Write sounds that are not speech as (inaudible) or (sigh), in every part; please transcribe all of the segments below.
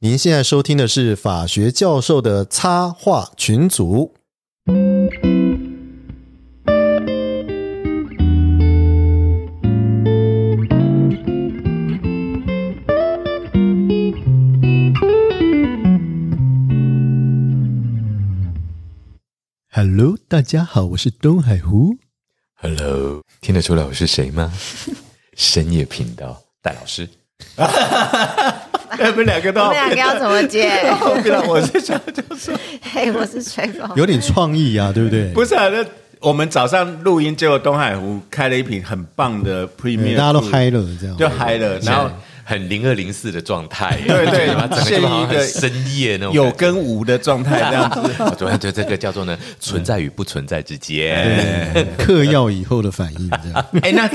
您现在收听的是法学教授的插画群组。Hello，大家好，我是东海湖。Hello，听得出来我是谁吗？(laughs) 深夜频道戴老师。(laughs) (laughs) (laughs) 你们两个都我们两个要怎么接？(laughs) 不然我是想就是嘿，我是吹风。有点创意啊，对不对？不是啊？那我们早上录音，结果东海湖开了一瓶很棒的 Premier，大家都嗨了，这样就嗨了，然后很零二零四的状态，对对。(laughs) 整个陷就好像于一个深夜那种有跟无的状态这样子。我昨天就这个叫做呢，存在与不存在之间。对嗑药以后的反应，这样。(laughs) 哎，那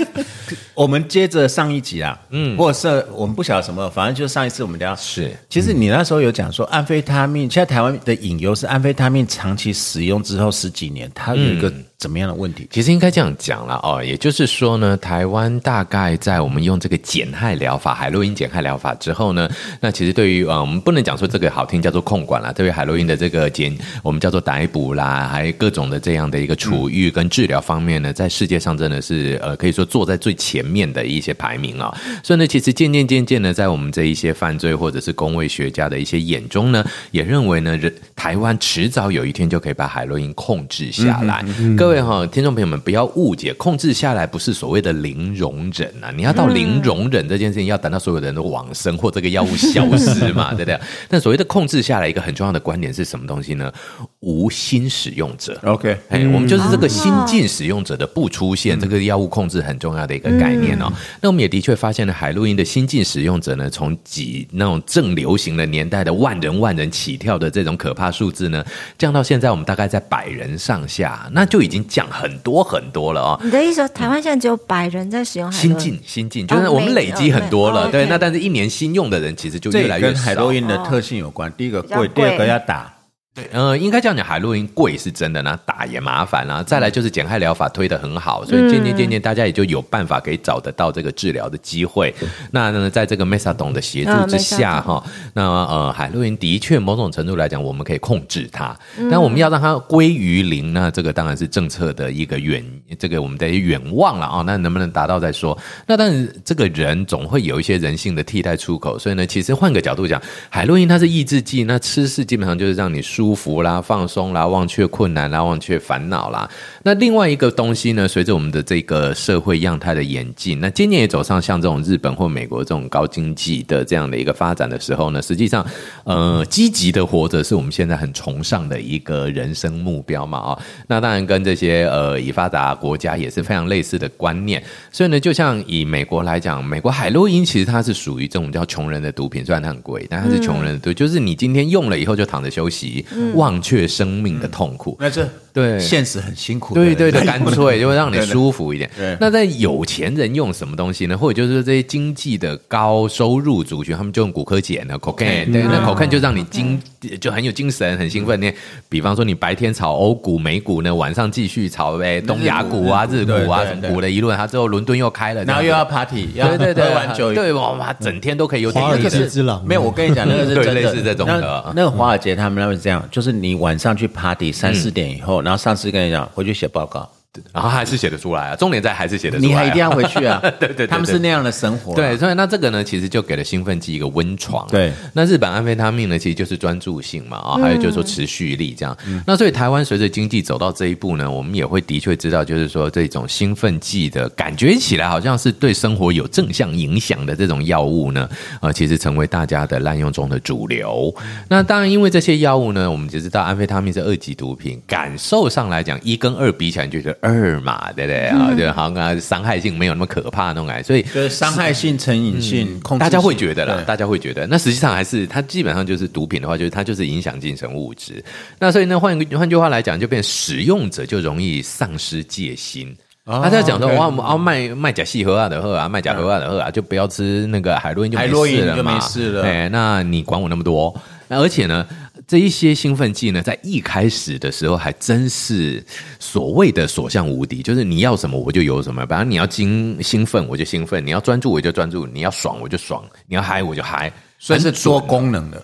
我们接着上一集啊，嗯，或者是我们不晓得什么，反正就是上一次我们聊。是。其实你那时候有讲说安非他命，现在台湾的引诱是安非他命长期使用之后十几年，它有一个怎么样的问题？其实应该这样讲了哦，也就是说呢，台湾大概在我们用这个减害疗法、海洛因减害疗法之后呢，那其实对于呃，我们不能讲说这个好听叫做控管啦，对于海洛因的这个减，我们叫做逮捕啦，还有各种的这样的一个处遇跟治疗方面呢，在世界上真的是呃，可以说坐在最前面的一些排名啊、所以呢，其实渐渐渐渐的，在我们这一些犯罪或者是工位学家的一些眼中呢，也认为呢，人台湾迟早有一天就可以把海洛因控制下来。各位哈、听众朋友们不要误解，控制下来不是所谓的零容忍啊，你要到零容忍这件事情，要等到所有的人都往生或这个药物消失嘛，(laughs) 对不对？但所谓的控制下来，一个很重要的观点是什么东西呢？无心使用者。OK，哎，我们就是这个新进使用者的不出现，这个药物控制很重要的一个概念哦。那我们也的确发现了海洛因的新进使用者呢，从几那种正流行的年代的万人万人起跳的这种可怕数字呢，降到现在我们大概在百人上下，那就已经降很多很多了哦。你的意思说，台湾现在只有百人在使用海洛因新进新进，就是我们累积很多了，哦对。那但是一年新用的人其实就越来越少。跟海洛因的特性有关。第一个贵，贵第二个要打。对，呃，应该这样讲，海洛因贵是真的，那打也麻烦啦。再来就是减害疗法推得很好，所以渐渐渐渐大家也就有办法可以找得到这个治疗的机会。那呢，在这个 Methadone 的协助之下，哈、那呃，海洛因的确某种程度来讲，我们可以控制它，但我们要让它归于零，那这个当然是政策的一个远，这个我们得远望了啊、那能不能达到再说？那但是这个人总会有一些人性的替代出口，所以呢，其实换个角度讲，海洛因它是抑制剂，那吃是基本上就是让你舒舒服啦、放松啦、忘却困难啦、忘却烦恼啦。那另外一个东西呢，随着我们的这个社会样态的演进，那今年也走上像这种日本或美国这种高经济的这样的一个发展的时候呢，实际上，呃，积极的活着是我们现在很崇尚的一个人生目标嘛啊、那当然跟这些呃已发达国家也是非常类似的观念。所以呢，就像以美国来讲，美国海洛因其实它是属于这种叫穷人的毒品，虽然它很贵，但它是穷人的毒，就是你今天用了以后就躺着休息，忘却生命的痛苦。那这对现实很辛苦对对对，干脆就会让你舒服一点。对。那在有钱人用什么东西呢？或者就是这些经济的高收入族群，他们就用骨科碱呢，cocaine。对，那 cocaine 就让你精就很有精神，很兴奋。那比方说你白天炒欧股、美股呢，晚上继续炒呗东亚股啊、日股啊什么股的一论，他之后伦敦又开了，然后又要 party，要对对对，喝完酒，对哇，整天都可以有点华尔。街之狼。没有，我跟你讲，那个是对真的，类似这种的。那那个华尔街他们那边是这样，就是你晚上去 party 三四点以后，然后上司跟你讲回去写报告，然后还是写得出来啊，重点在还是写得出来啊，你还一定要回去啊。(laughs) 对对对他们是那样的生活啊。对，所以那这个呢，其实就给了兴奋剂一个温床。对，那日本安非他命呢，其实就是专注性嘛，啊、还有就是说持续力这样。那所以台湾随着经济走到这一步呢，我们也会的确知道，就是说这种兴奋剂的感觉起来好像是对生活有正向影响的这种药物呢，呃，其实成为大家的滥用中的主流。那当然，因为这些药物呢，我们只知道安非他命是二级毒品，感受上来讲，一跟二比起来，你就觉得二嘛，对不对啊？就好像啊伤害性没有那么可怕那种感觉，所以就是伤害性、成瘾性、控制大家会觉得啦，大家会觉得，那实际上还是它基本上就是毒品的话，就是它就是影响精神物质。那所以呢，换一个换句话来讲，就变使用者就容易丧失戒心。哦他在讲说哇，我们要卖卖假细盒啊的喝啊，卖假盒啊的喝啊，就不要吃那个海洛因就没海洛因就事了嘛，没事了哎，那你管我那么多？那而且呢，这一些兴奋剂呢，在一开始的时候还真是所谓的所向无敌，就是你要什么我就有什么。反正你要兴兴奋我就兴奋，你要专注我就专注，你要爽我就爽，你要嗨我就嗨，所以是多功能的。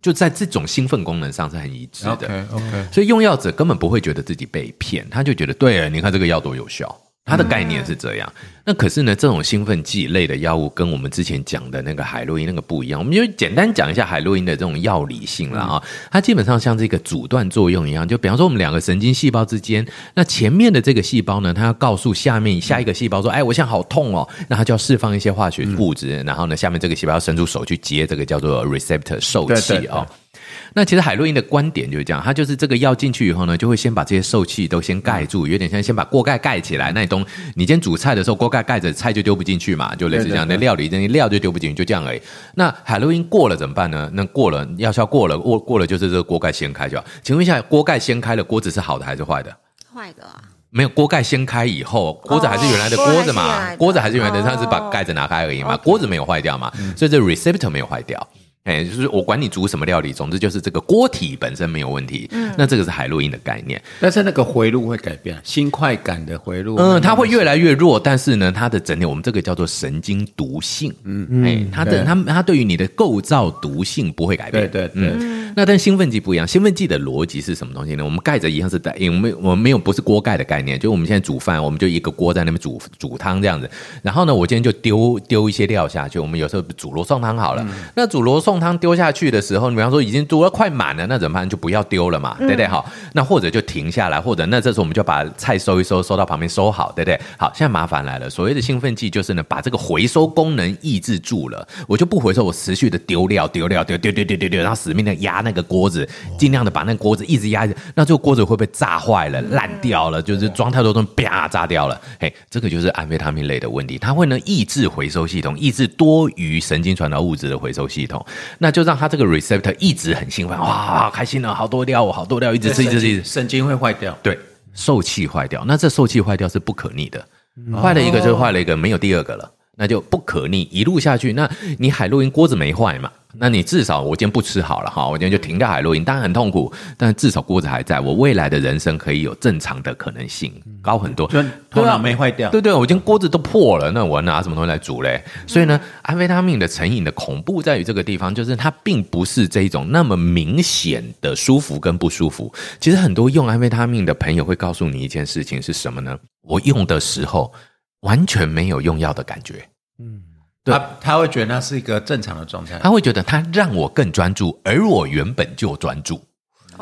就在这种兴奋功能上是很一致的。OK OK，所以用药者根本不会觉得自己被骗，他就觉得对，你看这个药多有效。它的概念是这样，那可是呢，这种兴奋剂类的药物跟我们之前讲的那个海洛因那个不一样。我们就简单讲一下海洛因的这种药理性了啊，它基本上像这个阻断作用一样，就比方说我们两个神经细胞之间，那前面的这个细胞呢，它要告诉下面下一个细胞说，哎，我现在好痛哦，那它就要释放一些化学物质，然后呢，下面这个细胞要伸出手去接这个叫做 receptor 受对对器哦。那其实海洛因的观点就是这样，它就是这个药进去以后呢，就会先把这些受气都先盖住，有点像先把锅盖盖起来。那你懂？你今天煮菜的时候，锅盖盖着，菜就丢不进去嘛，就类似这样的对对对料理那些料就丢不进去，就这样而已。那海洛因过了怎么办呢？那过了药效过了，过过了就是这个锅盖掀开就好。请问一下，锅盖掀开了，锅子是好的还是坏的？坏的啊，没有锅盖掀开以后，锅子还是原来的锅锅子嘛，锅子还是原来的，哦它只是把盖子拿开而已嘛锅子没有坏掉嘛，所以这 receptor 没有坏掉。哎，就是我管你煮什么料理，总之就是这个锅体本身没有问题。嗯那这个是海洛因的概念。但是那个回路会改变，新快感的回路，嗯，它会越来越弱，但是呢，它的整体我们这个叫做神经毒性。嗯哎，它的对它它对于你的构造毒性不会改变。对对对嗯。那但兴奋剂不一样，兴奋剂的逻辑是什么东西呢？我们盖着一样是带，我们我们没有不是锅盖的概念，就我们现在煮饭，我们就一个锅在那边煮煮汤这样子。然后呢，我今天就丢丢一些料下去，我们有时候煮罗宋汤好了，那煮罗宋汤丢下去的时候，你比方说已经煮了快满了，那怎么办？就不要丢了嘛，对不对？好，那或者就停下来，或者那这时候我们就把菜收一收，收到旁边收好，对不对？好，现在麻烦来了，所谓的兴奋剂就是呢，把这个回收功能抑制住了，我就不回收，我持续的丢料，丢料，丢丢丢丢丢丢，然后死命的压那个锅子，尽量的把那个锅子一直压着，那这个锅子会被炸坏了、烂掉了，就是装太多东西，啪炸掉了。嘿，这个就是安非他命类的问题，它会呢抑制回收系统，抑制多余神经传导物质的回收系统，那就让它这个 receptor 一直很兴奋，哇，好开心了，好多料，好多料，一直吃，一直吃，一直吃。神经会坏掉。对，受气坏掉，那这受气坏掉是不可逆的，坏了一个就坏了一个，没有第二个了，那就不可逆，一路下去，那你海洛因锅子没坏嘛？那你至少我今天不吃好了哈，我今天就停掉海洛因，当然很痛苦，但至少锅子还在，我未来的人生可以有正常的可能性，高很多。就头脑没坏掉。对对，我今天锅子都破了，那我拿什么东西来煮嘞？所以呢，安非他命的成瘾的恐怖在于这个地方，就是它并不是这一种那么明显的舒服跟不舒服。其实很多用安非他命的朋友会告诉你一件事情是什么呢？我用的时候完全没有用药的感觉。对他他会觉得那是一个正常的状态。他会觉得他让我更专注，而我原本就专注，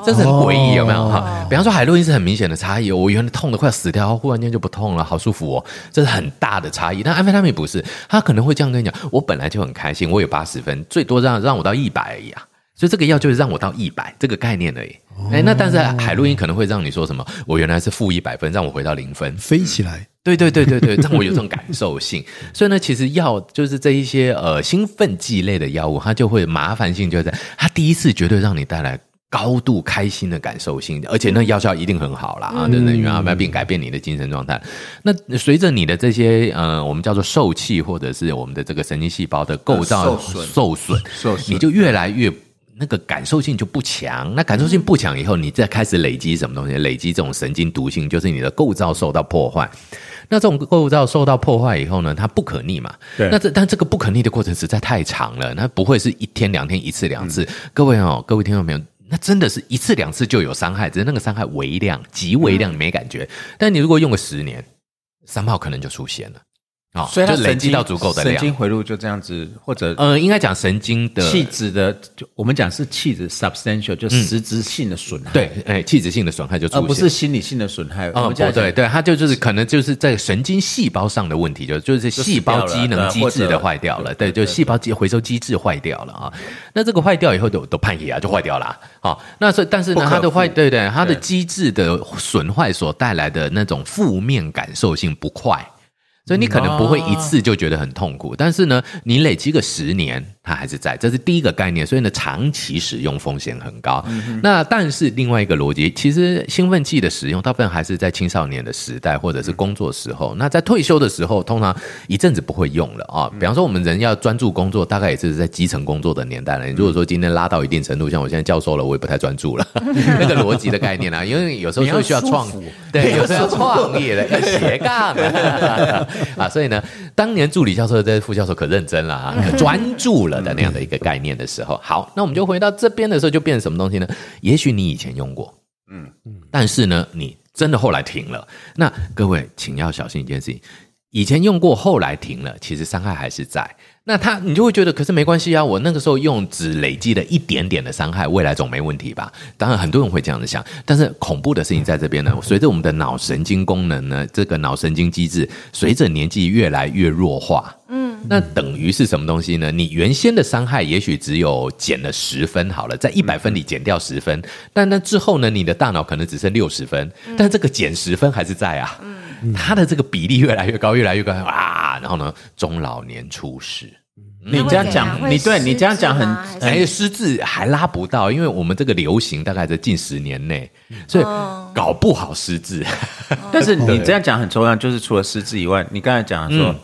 这是很诡异，有没有哈？比方说海洛因是很明显的差异，我原来痛的快死掉，忽然间就不痛了，好舒服哦，这是很大的差异。但安非他命不是，他可能会这样跟你讲：我本来就很开心，我有八十分，最多让让我到一百而已啊。所以这个药就是让我到一百这个概念而已。哎，那但是海洛因可能会让你说什么？我原来是负一百分，让我回到零分。飞起来，对对对对对，(laughs) 让我有这种感受性。所以呢，其实药就是这一些呃兴奋剂类的药物，它就会麻烦性就在它第一次绝对让你带来。高度开心的感受性，而且那药效一定很好啦啊！真的，因为它并改变你的精神状态。那随着你的这些呃，我们叫做受气，或者是我们的这个神经细胞的构造受损，受损你就越来越那个感受性就不强。那感受性不强以后，你再开始累积什么东西？累积这种神经毒性，就是你的构造受到破坏。那这种构造受到破坏以后呢，它不可逆嘛？对那这但这个不可逆的过程实在太长了，那不会是一天两天一次两次。各位哦，各位听众朋友。那真的是一次两次就有伤害，只是那个伤害微量、极微量，你没感觉。但你如果用个十年，三炮可能就出现了，哦，所以它累积到足够的量。神经回路就这样子，或者呃，应该讲神经的气质的，就我们讲是气质 substantial，就实质性的损害，，对，哎，气质性的损害就出现，而不是心理性的损害。哦不对，对，它就就是可能就是在神经细胞上的问题，就就是细胞机能机制的坏掉了，对，就细胞机回收机制坏掉了啊。那这个坏掉以后都都判野啊，就坏掉了啊。那所以但是呢，它的坏，对对，它的机制的损坏所带来的那种负面感受性不快。所以你可能不会一次就觉得很痛苦，但是呢，你累积个十年，它还是在，这是第一个概念。所以呢，长期使用风险很高。那但是另外一个逻辑，其实兴奋剂的使用大部分还是在青少年的时代或者是工作时候。那在退休的时候，通常一阵子不会用了啊。比方说，我们人要专注工作，大概也是在基层工作的年代了。你如果说今天拉到一定程度，像我现在教授了，我也不太专注了，(laughs) 那个逻辑的概念啊，因为有时候是需要创要对，有时候要创业的，要 (laughs) 斜杠的 (laughs) 啊，所以呢，当年助理教授在副教授可认真了啊，可专注了。了的那样的一个概念的时候，好，那我们就回到这边的时候，就变成什么东西呢？也许你以前用过，嗯嗯，但是呢，你真的后来停了。那各位，请要小心一件事情：以前用过，后来停了，其实伤害还是在。那他，你就会觉得，可是没关系啊，我那个时候用只累积了一点点的伤害，未来总没问题吧？当然，很多人会这样子想，但是恐怖的事情在这边呢。随着我们的脑神经功能呢，这个脑神经机制随着年纪越来越弱化，嗯，那等于是什么东西呢？你原先的伤害也许只有减了十分好了，在一百分里减掉十分，但那之后呢，你的大脑可能只剩六十分，但这个减十分还是在啊，嗯，它的这个比例越来越高，越来越高啊，然后呢，中老年出事。你这样讲，你对你这样讲很哎，失智还拉不到，因为我们这个流行大概在近十年内，所以搞不好失智。(laughs) 但是你这样讲很重要，就是除了失智以外，你刚才讲说，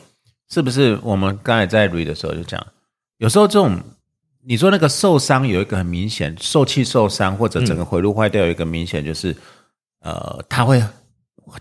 是不是我们刚才在 read 的时候就讲，有时候这种你说那个受伤有一个很明显受气受伤，或者整个回路坏掉，有一个明显就是呃，他会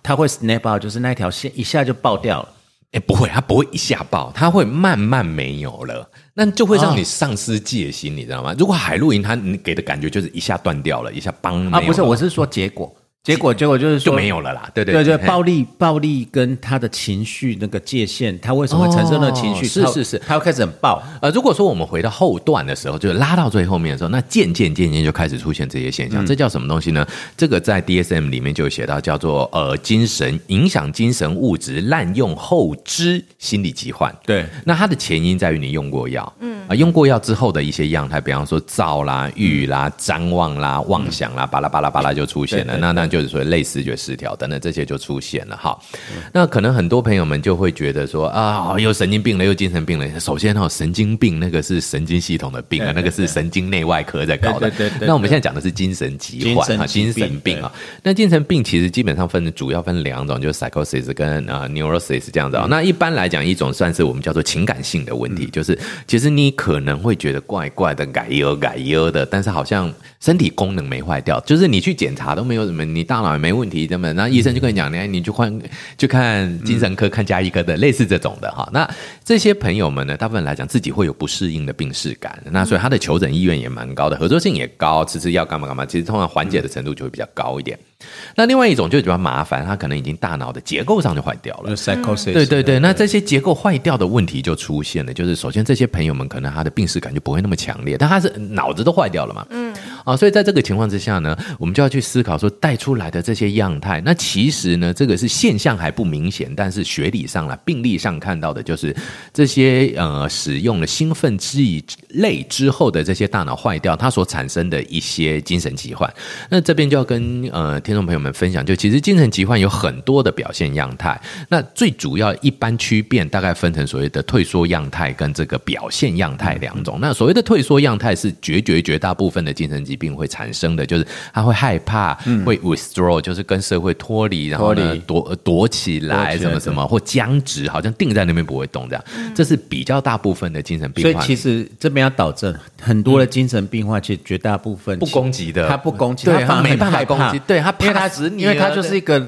它会 snap out，就是那条线一下就爆掉了。哎，不会，它不会一下爆，它会慢慢没有了，那就会让你丧失戒心，你知道吗？如果海露营它你给的感觉就是一下断掉了，一下崩啊，不是，我是说结果。结果，结果就是就没有了啦。对对对对，暴力，暴力跟他的情绪那个界限，他为什么产生那情绪？是是是，他要开始很暴。呃，如果说我们回到后段的时候，就是拉到最后面的时候，那渐渐渐渐就开始出现这些现象。这叫什么东西呢？这个在 DSM 里面就写到，叫做呃精神影响精神物质滥用后知心理疾患。对，那它的前因在于你用过药，嗯啊，用过药之后的一些样态，比方说躁啦、郁啦、张望啦、妄想啦，巴拉巴拉巴拉就出现了。那那就是说类视觉。失调等等这些就出现了哈，那可能很多朋友们就会觉得说啊，又神经病了，又精神病了。首先哈，神经病那个是神经系统的病啊，那个是神经内外科在搞的。那我们现在讲的是精神疾患啊，精神病啊。那精神病其实基本上分主要分两种，就是 psychosis 跟啊 neurosis 这样子啊。那一般来讲，一种算是我们叫做情感性的问题，就是其实你可能会觉得怪怪的、改忧改忧的，但是好像身体功能没坏掉，就是你去检查都没有什么，你大脑也没问题。那么，那医生就跟你讲，你你去换，去看精神科、看加医科的，类似这种的哈。那这些朋友们呢，大部分来讲自己会有不适应的病视感，那所以他的求诊意愿也蛮高的，合作性也高，吃吃药干嘛干嘛，其实通常缓解的程度就会比较高一点。那另外一种就比较麻烦，他可能已经大脑的结构上就坏掉了。对对对，那这些结构坏掉的问题就出现了。就是首先这些朋友们可能他的病视感就不会那么强烈，但他是脑子都坏掉了嘛。嗯。啊，所以在这个情况之下呢，我们就要去思考说带出来的这些样态，那其实呢，这个是现象还不明显，但是学理上了病例上看到的就是这些呃使用了兴奋剂类之后的这些大脑坏掉，它所产生的一些精神疾患。那这边就要跟呃。听众朋友们分享，就其实精神疾患有很多的表现样态，那最主要一般区变大概分成所谓的退缩样态跟这个表现样态两种。那所谓的退缩样态是绝绝绝大部分的精神疾病会产生的，就是他会害怕，会 withdraw，就是跟社会脱离，然后呢躲躲起来，什么什么或僵直，好像定在那边不会动这样。这是比较大部分的精神病患。所以其实这边要导正，很多的精神病患其实绝大部分不攻击的，他不攻击，他没办法攻击，对他。因为他因为他就是一个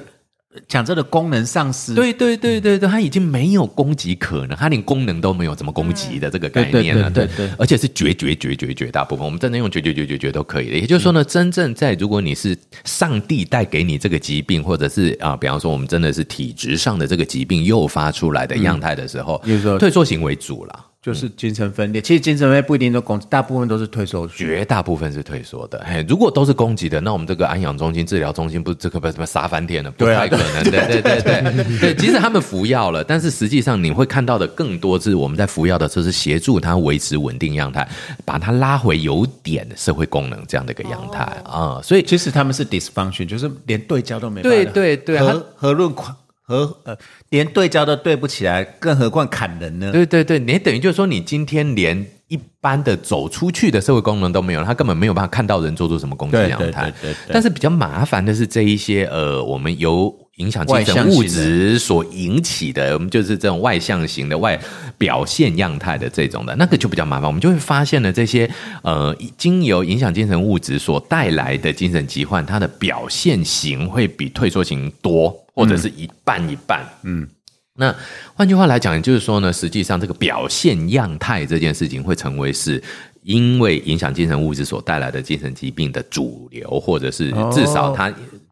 讲这个功能丧失，对对对对对，他已经没有攻击可能，它连功能都没有，怎么攻击的这个概念了？对对，而且是绝绝绝绝绝大部分，我们真的用绝绝绝绝绝都可以的。也就是说呢，真正在如果你是上帝带给你这个疾病，或者是啊，比方说我们真的是体质上的这个疾病诱发出来的样态的时候，退缩型为主了。就是精神分裂，其实精神分裂不一定都攻击，大部分都是退缩，绝大部分是退缩的。嘿，如果都是攻击的，那我们这个安养中心、治疗中心不这个不什么杀翻天了？不太可能。对对对对对，即使他们服药了，但是实际上你会看到的更多是我们在服药的时候是协助他维持稳定样态，把他拉回有点社会功能这样的一个样态啊。所以其实他们是 dysfunction，就是连对焦都没对对对，何何论狂。和呃，连对焦都对不起来，更何况砍人呢？对对对，你等于就是说，你今天连一般的走出去的社会功能都没有，他根本没有办法看到人做出什么攻击样态。对对对。但是比较麻烦的是这一些呃，我们由影响精神物质所引起的，我们就是这种外向型的外表现样态的这种的，那个就比较麻烦。我们就会发现呢，这些呃，经由影响精神物质所带来的精神疾患，它的表现型会比退缩型多。或者是一半一半，嗯，那换句话来讲，也就是说呢，实际上这个表现样态这件事情会成为是因为影响精神物质所带来的精神疾病的主流，或者是至少它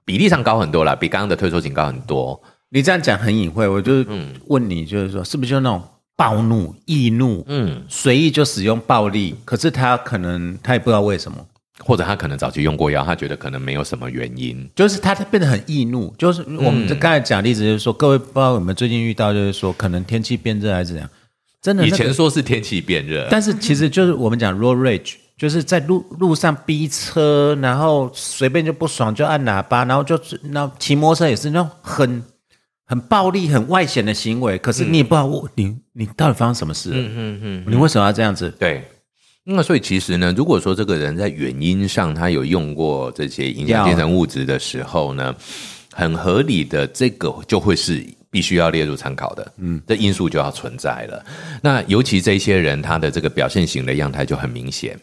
比例上高很多了，比刚刚的退缩型高很多。你这样讲很隐晦，我就是问你，就是说，是不是就那种暴怒、易怒，嗯，随意就使用暴力，可是他可能他也不知道为什么，或者他可能早期用过药，他觉得可能没有什么原因。就是他变得很易怒。就是我们这刚才讲例子，就是说，各位不知道有没有最近遇到，就是说可能天气变热还是怎样，真的、那个以前说是天气变热，但是其实就是我们讲 road rage，就是在路路上逼车，然后随便就不爽就按喇叭，然后就那骑摩托车也是那种很很暴力、很外显的行为。可是你也不知道我你你到底发生什么事了？嗯嗯嗯，你为什么要这样子？对。那所以其实呢，如果说这个人在原因上他有用过这些影响精神物质的时候呢，很合理的，这个就会是必须要列入参考的，嗯，这因素就要存在了。那尤其这些人他的这个表现型的样态就很明显，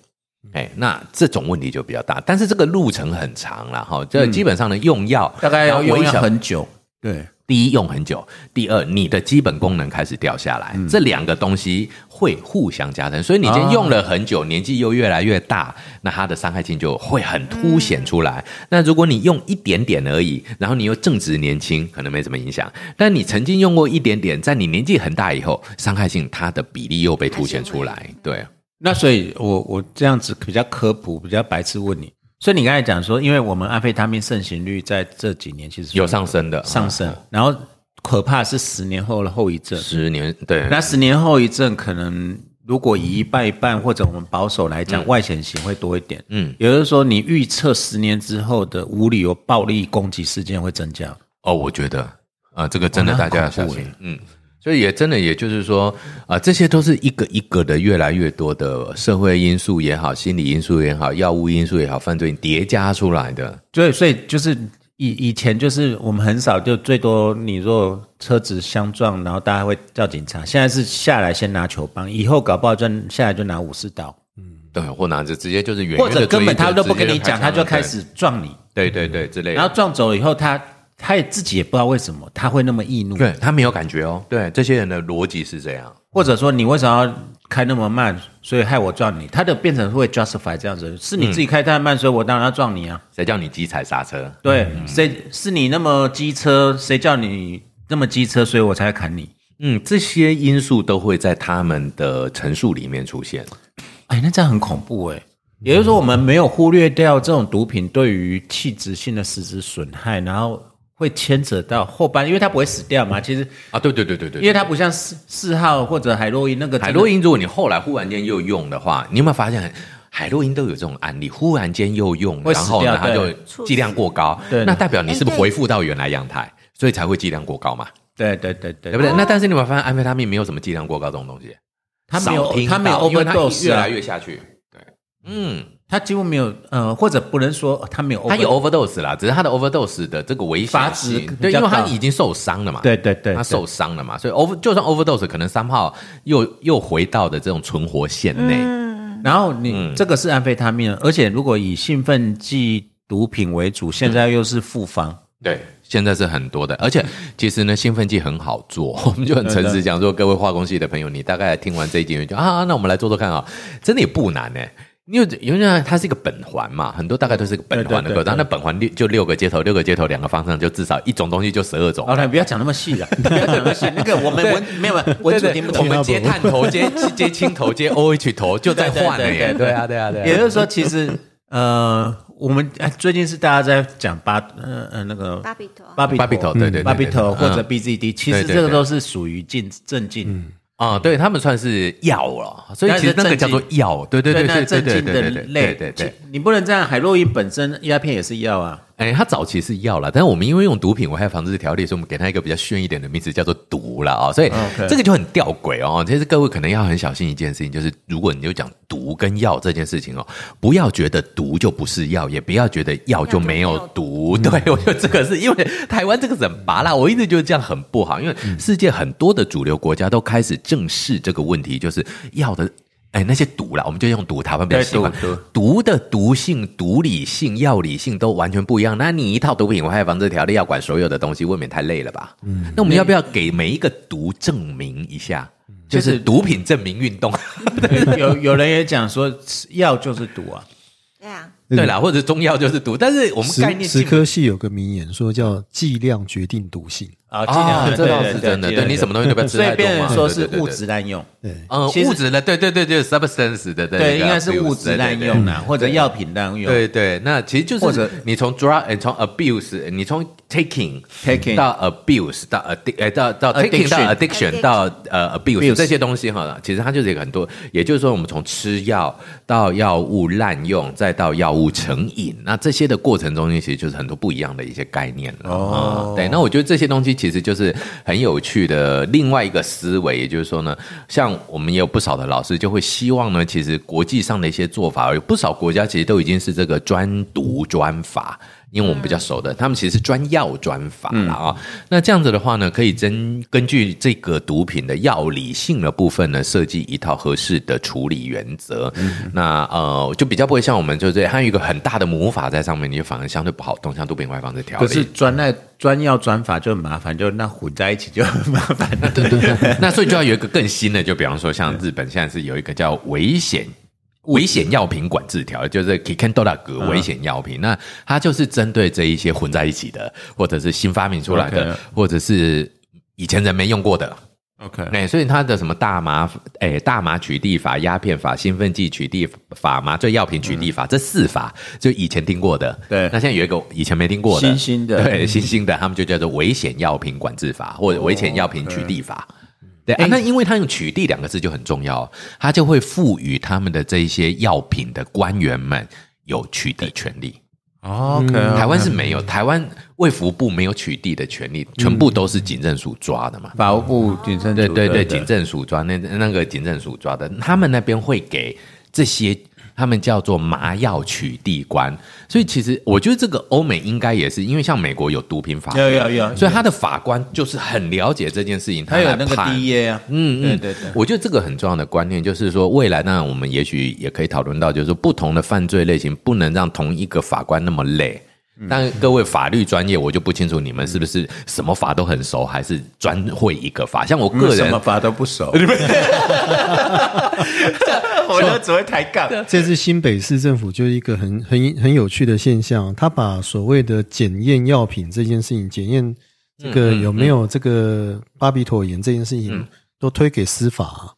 哎，那这种问题就比较大。但是这个路程很长了哈，这基本上呢，用药大概要用药很久。对，第一用很久，第二你的基本功能开始掉下来，这两个东西会互相加成，所以你今天用了很久，年纪又越来越大，那它的伤害性就会很凸显出来。那如果你用一点点而已，然后你又正值年轻，可能没什么影响。但你曾经用过一点点，在你年纪很大以后，伤害性它的比例又被凸显出来。对，那所以我我这样子比较科普，比较白痴问你。所以你刚才讲说，因为我们安非他命盛行率在这几年其实有上升的上升，然后可怕是十年后的后遗症。十年对，那十年后遗症可能如果以一半一半，或者我们保守来讲，外显型会多一点。嗯，也就是说，你预测十年之后的无理由暴力攻击事件会增加。哦，我觉得啊，这个真的大家要小心。嗯。所以也真的，也就是说，啊，这些都是一个一个的越来越多的社会因素也好，心理因素也好，药物因素也好，犯罪叠加出来的。对，所以就是以以前就是我们很少就最多你若车子相撞，然后大家会叫警察。现在是下来先拿球棒，以后搞不好就下来就拿武士刀。嗯，对，或拿着直接就是远或者根本他都不跟你讲，他就开始撞你。对对对，之类。然后撞走以后，他。他也自己也不知道为什么他会那么易怒，对他没有感觉哦。对，这些人的逻辑是这样，或者说你为什么要开那么慢，所以害我撞你？他的变成会 justify 这样子，是你自己开太慢，所以我当然要撞你啊。谁叫你急踩刹车？对，谁是你那么机车？谁叫你那么机车？所以我才砍你。嗯，这些因素都会在他们的陈述里面出现。哎，那这样很恐怖哎。也就是说，我们没有忽略掉这种毒品对于器质性的实质损害，然后。会牵扯到后半，因为它不会死掉嘛。其实啊，对对对对对，因为它不像四四号或者海洛因那个海洛因，如果你后来忽然间又用的话，你有没有发现海洛因都有这种案例？忽然间又用，然后呢，它就剂量过高，那代表你是不是恢复到原来样态，所以才会剂量过高嘛？对对对对，对不对？那但是你有没有发现安非他命没有什么剂量过高这种东西？它没有，它没有，因为它越来越下去。对，嗯。他几乎没有，呃，或者不能说他没有，他有 overdose 啦，只是他的 overdose 的这个危险性，对，因为他已经受伤了嘛，对对对，他受伤了嘛，所以 over 就算 overdose，可能三号又又回到的这种存活线内。嗯。然后你这个是安非他命，而且如果以兴奋剂毒品为主，现在又是复方，对，现在是很多的，而且其实呢，兴奋剂很好做，(laughs) 我们就很诚实讲说，各位化工系的朋友，你大概听完这一集就啊，那我们来做做看啊，真的也不难呢。因为因为它是一个本环嘛，很多大概都是个本环的歌，但那本环六就六个接头，六个接头两个方向，就至少一种东西就十二种。好了，不要讲那么细了，(laughs) 不要讲那么细。那个我们文 (laughs) 没有文主听不懂，我们接探头、接接青头、接 O H 头就在换了耶。对啊，对啊，对。也就是说，其实呃，我们最近是大家在讲巴呃呃那个巴比头，巴比巴比头，对对，巴比头或者 B Z D，其实这个都是属于进镇静。啊，对他们算是药了，所以其实那个叫做药，对对对对对对对对对对，你不能这样，海洛因本身鸦片也是药啊。哎，它早期是药了，但是我们因为用毒品危害防治条例，所以我们给它一个比较炫一点的名字，叫做毒了啊。所以这个就很吊诡哦。其实各位可能要很小心一件事情，就是如果你就讲毒跟药这件事情哦，不要觉得毒就不是药，也不要觉得药就没有毒。(laughs) 对我觉得这个是因为台湾这个人拔啦，我一直觉得这样很不好，因为世界很多的主流国家都开始正视这个问题，就是药的。哎，那些毒啦，我们就用毒，台湾比较习惯毒。毒的毒性、毒理性、药理性都完全不一样。那你一套毒品危害防治条例要管所有的东西，未免太累了吧？嗯，那我们要不要给每一个毒证明一下？就是就是毒品证明运动。有有人也讲说，吃药就是毒啊。对啊，对啦，或者中药就是毒，但是我们概念性科系有个名言说叫剂量决定毒性。啊，啊，这倒是对真的。对对你什么东西都不要吃所以太多嘛。变成说对对对对是物质滥用，对，嗯，物质的，对对对，就是 substance 的，对，应该是物质滥用的。啊，或者药品滥用。对对，那其实就是或者你从 drug，呃从 abuse，你从 taking Taking 到 abuse 到 addic，呃到到 taking 到 addiction Addiction 到呃 abuse 这些东西哈，其实它就是一个很多，也就是说我们从吃药到药物滥用，再到药物成瘾，那这些的过程中间其实就是很多不一样的一些概念了。哦啊对，那我觉得这些东西其实就是很有趣的另外一个思维，也就是说呢，像我们也有不少的老师就会希望呢，其实国际上的一些做法，有不少国家其实都已经是这个专读专法。因为我们比较熟的，他们其实是专药专法了啊、那这样子的话呢，可以根根据这个毒品的药理性的部分呢，设计一套合适的处理原则。那呃，就比较不会像我们就是它有一个很大的魔法在上面，你就反而相对不好动，像毒品外放这条例。可是专那专药专法就很麻烦，就那混在一起就很麻烦了。对对 (laughs) 对，那所以就要有一个更新的，就比方说像日本现在是有一个叫危险。危险药品管制条，就是 Kikendola 格危险药品，那它就是针对这一些混在一起的，或者是新发明出来的或者是以前人没用过的，OK，哎、所以它的什么大麻，哎、大麻取缔法、鸦片法、兴奋剂取缔法、麻醉药品取缔法、这四法，就以前听过的。对。那现在有一个以前没听过的，新兴的。对，新兴的，他们就叫做危险药品管制法或者危险药品取缔法。对啊，那因为他用“取缔”两个字就很重要，他就会赋予他们的这一些药品的官员们有取缔权利。OK，台湾是没有，台湾卫福部没有取缔的权利，全部都是警政署抓的嘛。法务部警政署对对对，警政署抓那那个警政署抓的，他们那边会给这些。他们叫做麻药取缔官，所以其实我觉得这个欧美应该也是，因为像美国有毒品法，有有有所以他的法官就是很了解这件事情，他有那个 DEA 啊，嗯嗯，对对对。我觉得这个很重要的观念就是说，未来呢，我们也许也可以讨论到，就是说不同的犯罪类型不能让同一个法官那么累。但各位法律专业，我就不清楚你们是不是什么法都很熟，还是专会一个法？像我个人什么法都不熟，(laughs) 我就只会抬杠。这次新北市政府就是一个很很很有趣的现象，他把所谓的检验药品这件事情，检验这个有没有这个巴比妥盐这件事情，都推给司法。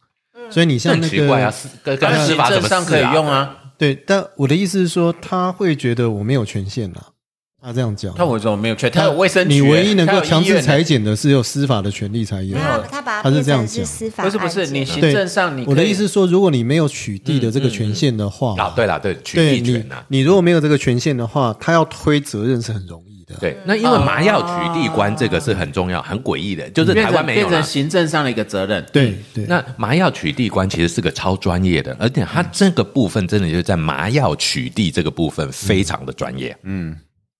所以你这像那很奇怪啊，个司跟司法怎么上可以用？啊，对，但我的意思是说，他会觉得我没有权限了。他这样讲，他为什么没有权？他有卫生局，你唯一能够强制裁剪的是有司法的权利才有没。有，他把他是这样讲司法不是不是，你行政上你我的意思是说，如果你没有取缔的这个权限的话，啊，对了，对，取缔权呐。你如果没有这个权限的话，他要推责任是很容易的。对，那因为麻药取缔官这个是很重要、很诡异的，就是台湾没有变成行政上的一个责任。对对，那麻药取缔官其实是个超专业的，而且他这个部分真的就是在麻药取缔这个部分非常的专业。嗯，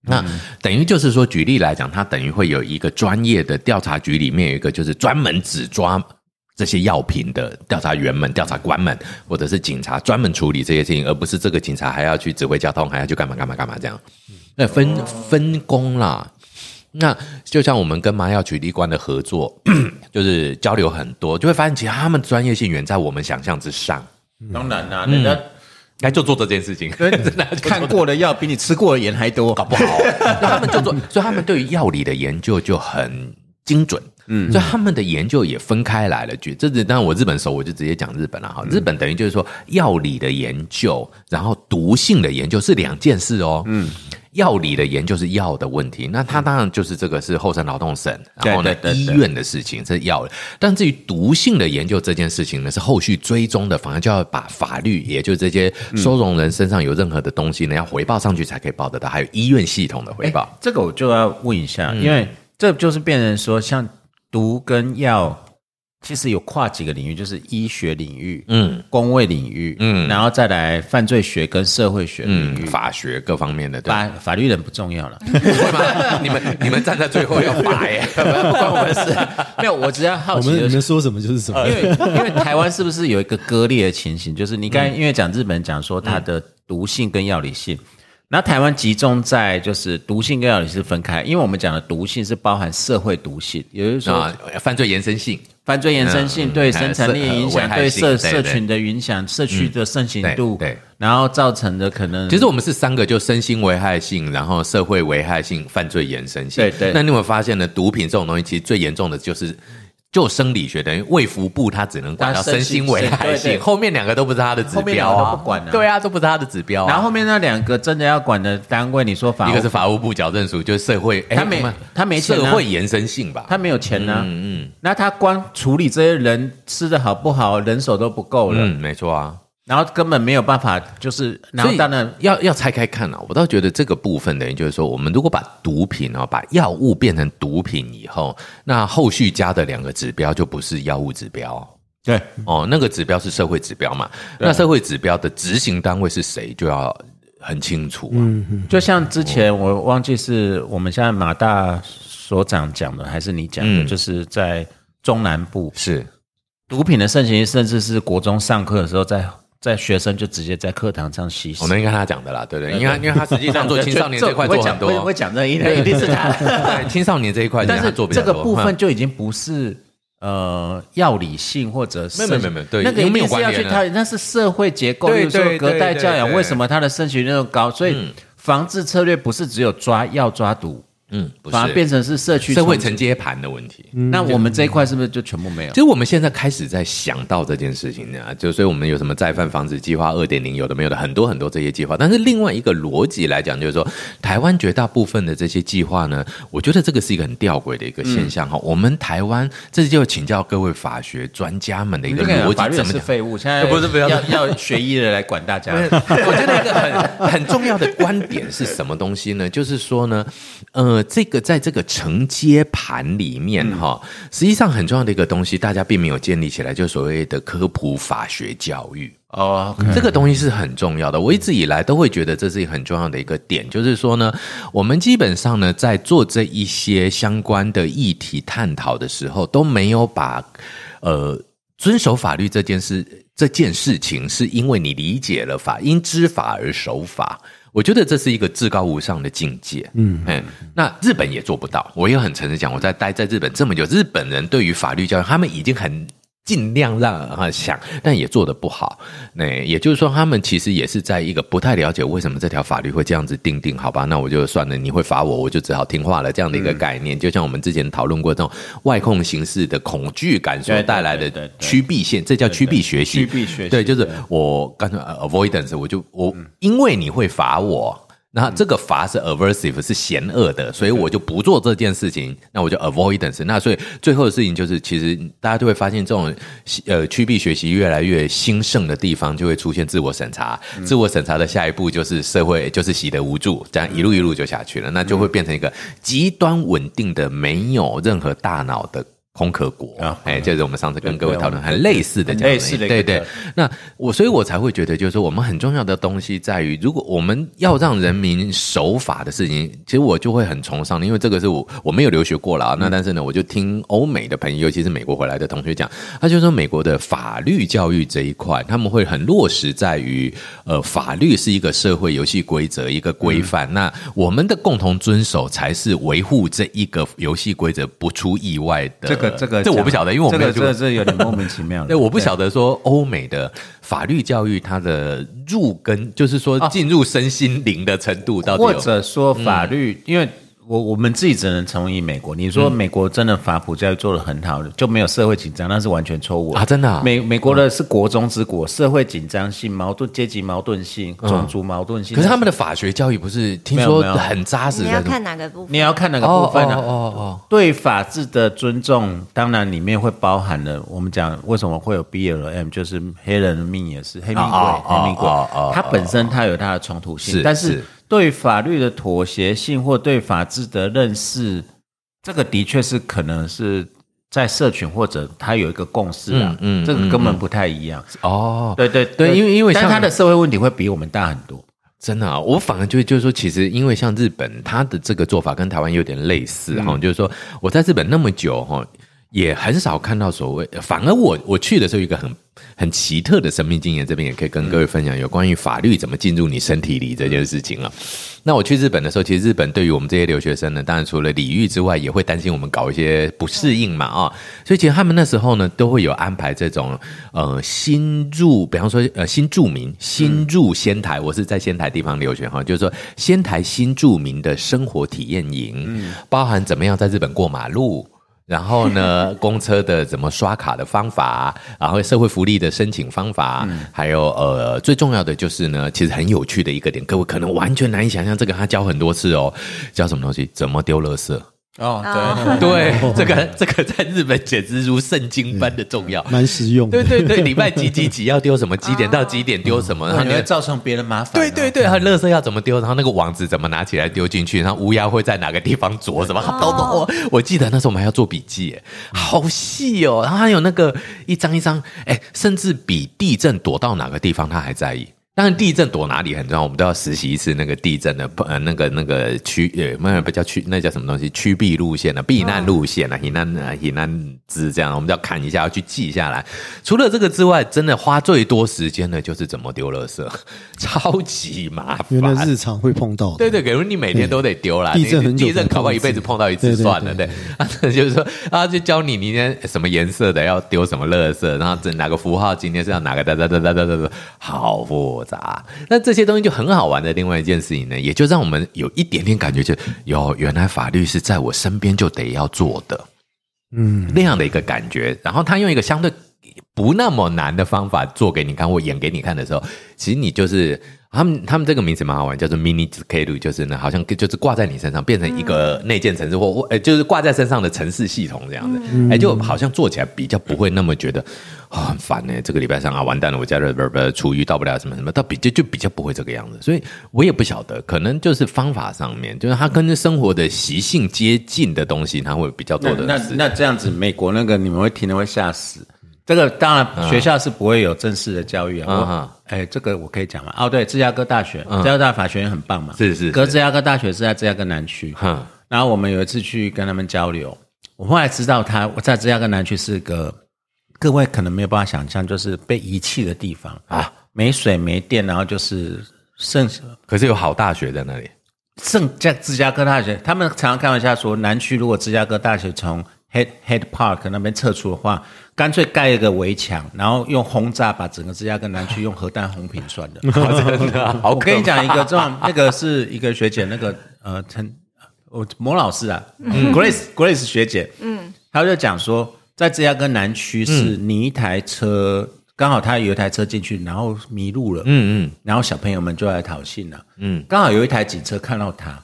那等于就是说，举例来讲，他等于会有一个专业的调查局，里面有一个就是专门只抓。这些药品的调查员们、调查官们，或者是警察专门处理这些事情，而不是这个警察还要去指挥交通，还要去干嘛干嘛干嘛这样。那分分工啦，那就像我们跟麻药取缔官的合作，(clears throat) 就是交流很多，就会发现其实他们专业性远在我们想象之上。当然啦，人家哎，就做这件事情，(laughs) 真的看过的药比你吃过的盐还多，搞不好，(laughs) 那他们就做，所以他们对于药理的研究就很精准。嗯，所以他们的研究也分开来了。就这是当然我日本熟，我就直接讲日本了哈。日本等于就是说药理的研究，然后毒性的研究是两件事哦。嗯，药理的研究是药的问题，那他当然就是这个是后生劳动省，然后呢医院的事情是药的。但至于毒性的研究这件事情呢，是后续追踪的，反而就要把法律，也就是这些收容人身上有任何的东西呢，要回报上去才可以报得到，还有医院系统的回报。这个我就要问一下，因为这就是变成说，像毒跟药其实有跨几个领域，就是医学领域、嗯公卫领域，嗯然后再来犯罪学跟社会学领嗯，域。法学各方面的，对。法法律人不重要了？(laughs) 你们你们站在最后要罚耶，(laughs) 不关我们的事。没有，我只要好我们你奇的是们说什么就是什么。因为因为台湾是不是有一个割裂的情形？就是你刚才因为讲日本讲说它的毒性跟药理性，然后台湾集中在就是毒性跟药理是分开，因为我们讲的毒性是包含社会毒性，也就是说啊，犯罪延伸性，犯罪延伸性嗯对生产力影呃响、对社社群的影响、社区的盛行度，然后造成的可能其实我们是三个，就身心危害性，然后社会危害性、犯罪延伸性。对对那你有没有发现呢？毒品这种东西，其实最严重的就是。就生理学等于卫福部，它只能管到它身心身心危害对对。性，后面两个都不是它的指标。啊，都不管啊。对啊，都不是它的指标啊。然后后面那两个真的要管的单位，你说法务一个是法务部矫正署，就是社会，哎他没他没钱啊。社会延伸性吧？他没有钱呢、嗯嗯。那他光处理这些人吃的好不好，人手都不够了，嗯，没错啊。然后根本没有办法，就是然后当然要要拆开看啊，我倒觉得这个部分等于就是说，我们如果把毒品啊，把药物变成毒品以后，那后续加的两个指标就不是药物指标。对哦，那个指标是社会指标嘛？那社会指标的执行单位是谁，就要很清楚啊。就像之前我忘记是我们现在马大所长讲的，还是你讲的，嗯就是在中南部是，毒品的盛行，甚至是国中上课的时候在。在学生就直接在课堂上吸食。我，能跟他讲的啦，对不对？因为因为他实际上做青少年这块做很 (laughs) 多，会会讲这一定一定是他。(laughs) 对青少年这一块，但是这个部分嗯就已经不是呃药理性或者没有没有没有对那个没有一定是要去关联啊。讨那是社会结构，对比如说对对隔代教养为什么他的升学率那么高？所以嗯。防治策略不是只有抓药抓毒，嗯，不反而变成是社区社会承接盘的问题。那我们这一块是不是就全部没有其？实我们现在开始在想到这件事情呢，就所以我们有什么再犯防止计划二点零，有的没有的很多很多这些计划。但是另外一个逻辑来讲，就是说台湾绝大部分的这些计划呢，我觉得这个是一个很吊诡的一个现象哈。我们台湾这就请教各位法学专家们的一个逻辑怎么讲？是废物，现在 (laughs) 不是不要要要学医的来管大家。(laughs) 我觉得一个很很重要的观点是什么东西呢？就是说呢，呃，这个在这个承接盘里面哈、实际上很重要的一个东西，大家并没有建立起来，就是所谓的科普法学教育。哦这个东西是很重要的。我一直以来都会觉得这是一个很重要的一个点，就是说呢，我们基本上呢，在做这一些相关的议题探讨的时候，都没有把呃遵守法律这件事这件事情，是因为你理解了法，因知法而守法。我觉得这是一个至高无上的境界。嗯，哎，那日本也做不到。我也很诚实讲，我在待在日本这么久，日本人对于法律教育，他们已经很。尽量让啊想，但也做得不好。那也就是说，他们其实也是在一个不太了解为什么这条法律会这样子定定，好吧？那我就算了，你会罚我，我就只好听话了。这样的一个概念，就像我们之前讨论过这种外控形式的恐惧感所带来的趋避线，这叫趋避学习。趋避学习对，就是我刚才呃 avoidance，我就我因为你会罚我。那这个罚是 aversive，是嫌恶的，所以我就不做这件事情，那我就 avoidance。那所以最后的事情就是，其实大家就会发现，这种呃趋避学习越来越兴盛的地方，就会出现自我审查。自我审查的下一步就是社会，就是习得无助，这样一路一路就下去了，那就会变成一个极端稳定的、没有任何大脑的。空壳国啊，哎，这是我们上次跟各位讨论很类似的很这样类似的一个对对。那我所以，我才会觉得，就是说，我们很重要的东西在于，如果我们要让人民守法的事情，其实我就会很崇尚，因为这个是我我没有留学过啦。那但是呢，我就听欧美的朋友，尤其是美国回来的同学讲，他就说美国的法律教育这一块，他们会很落实在于，呃，法律是一个社会游戏规则，一个规范。那我们的共同遵守才是维护这一个游戏规则不出意外的。这个这个这我不晓得，因为我这没有去过个这个这有点莫名其妙了。(laughs) 对，我不晓得说欧美的法律教育它的入根，就是说进入身心灵的程度到底有或者说法律，因为我我们自己只能从以美国。你说美国真的法普教育做的很好，就没有社会紧张，那是完全错误啊真的啊。美美国的是国中之国，社会紧张性、矛盾、阶级矛盾性、种族矛盾性。可是他们的法学教育不是听说很扎实的？你要看哪个部分？你要看哪个哦部分呢、哦哦哦对法治的尊重，当然里面会包含了我们讲为什么会有 BLM，就是黑人的命也是黑命贵，黑命贵。它本身它有它的冲突性，是但是是对法律的妥协性或对法治的认识，这个的确是可能是在社群或者他有一个共识啊，嗯嗯这个根本不太一样。哦，对对对因为因为像但他的社会问题会比我们大很多。真的啊，我反而就就是说，其实因为像日本，它的这个做法跟台湾有点类似哈、就是说我在日本那么久哈，也很少看到所谓，反而我我去的时候，有一个很很奇特的生命经验，这边也可以跟各位分享有关于法律怎么进入你身体里这件事情啊。那我去日本的时候，其实日本对于我们这些留学生呢，当然除了礼遇之外，也会担心我们搞一些不适应嘛啊、所以其实他们那时候呢，都会有安排这种呃新入，比方说呃新住民新入仙台，我是在仙台地方留学哈，就是说仙台新住民的生活体验营，包含怎么样在日本过马路。然后呢，(laughs) 公车的怎么刷卡的方法，然后社会福利的申请方法，还有呃，最重要的就是呢，其实很有趣的一个点，各位可能完全难以想象，这个他教很多次哦，教什么东西？怎么丢垃圾？哦，对 (laughs) 对，这个这个在日本简直如圣经般的重要。蛮实用的。对对对，礼拜几几几要丢什么，几点到几点丢什么，然后然后你会造成别人麻烦。对对对，还有垃圾要怎么丢，然后那个网子怎么拿起来丢进去，然后乌鸦会在哪个地方啄什么，都都我我记得那时候我们还要做笔记，哎，好细哦，然后还有那个一张一张，哎，甚至比地震躲到哪个地方他还在意。当然，地震躲哪里很重要，我们都要实习一次那个地震的呃那个那个区呃，那不叫区，那叫什么东西？区避路线的避难路线啊，避难啊避难之这样，我们就要看一下，要去记下来。除了这个之外，真的花最多时间的就是怎么丢垃圾，(laughs) 超级麻因为那烦。日常会碰到的。对对，比如你每天都得丢啦。地震地震才碰一次搞不好一辈子碰到一次算了，对 (laughs) 就是说啊，就教你你今天什么颜色的要丢什么垃圾，然后整哪个符号今天是要哪个哒哒哒哒哒哒哒，好复杂。那这些东西就很好玩的。另外一件事情呢，也就让我们有一点点感觉就，有原来法律是在我身边就得要做的。嗯，那样的一个感觉。然后他用一个相对不那么难的方法做给你看或演给你看的时候，其实你就是他们他们这个名字蛮好玩，叫做 mini 路，就是呢好像就是挂在你身上，变成一个内建城市或或呃就是挂在身上的城市系统这样子，哎、就好像做起来比较不会那么觉得。啊、很烦呢、这个礼拜上啊，完蛋了，我家的不不厨余到不了什么什么，到比就就比较不会这个样子，所以我也不晓得，可能就是方法上面，就是它跟生活的习性接近的东西，它会比较多的那是那这样子，美国那个你们会听的会吓死。这个当然学校是不会有正式的教育啊。哎，这个我可以讲吗？哦，对，芝加哥大学，芝加哥大法学院很棒嘛。是是是可芝加哥大学是在芝加哥南区。哼然后我们有一次去跟他们交流，我后来知道他我在芝加哥南区是个各位可能没有办法想象，就是被遗弃的地方啊，没水没电，然后就是剩可是有好大学在那里，圣在芝加哥大学，他们常常开玩笑说，南区如果芝加哥大学从 Head Head Park 那边撤出的话，干脆盖一个围墙，然后用轰炸把整个芝加哥南区用核弹轰平算了。(laughs) 真的 (laughs) 好我跟你讲一个这样，那个是一个学姐，那个呃陈我某老师啊、g r a c e Grace 学姐，嗯，她就讲说，在芝加哥南区是你一台车，刚好他有一台车进去，然后迷路了，嗯嗯。然后小朋友们就来讨信了，嗯，刚好有一台警车看到他，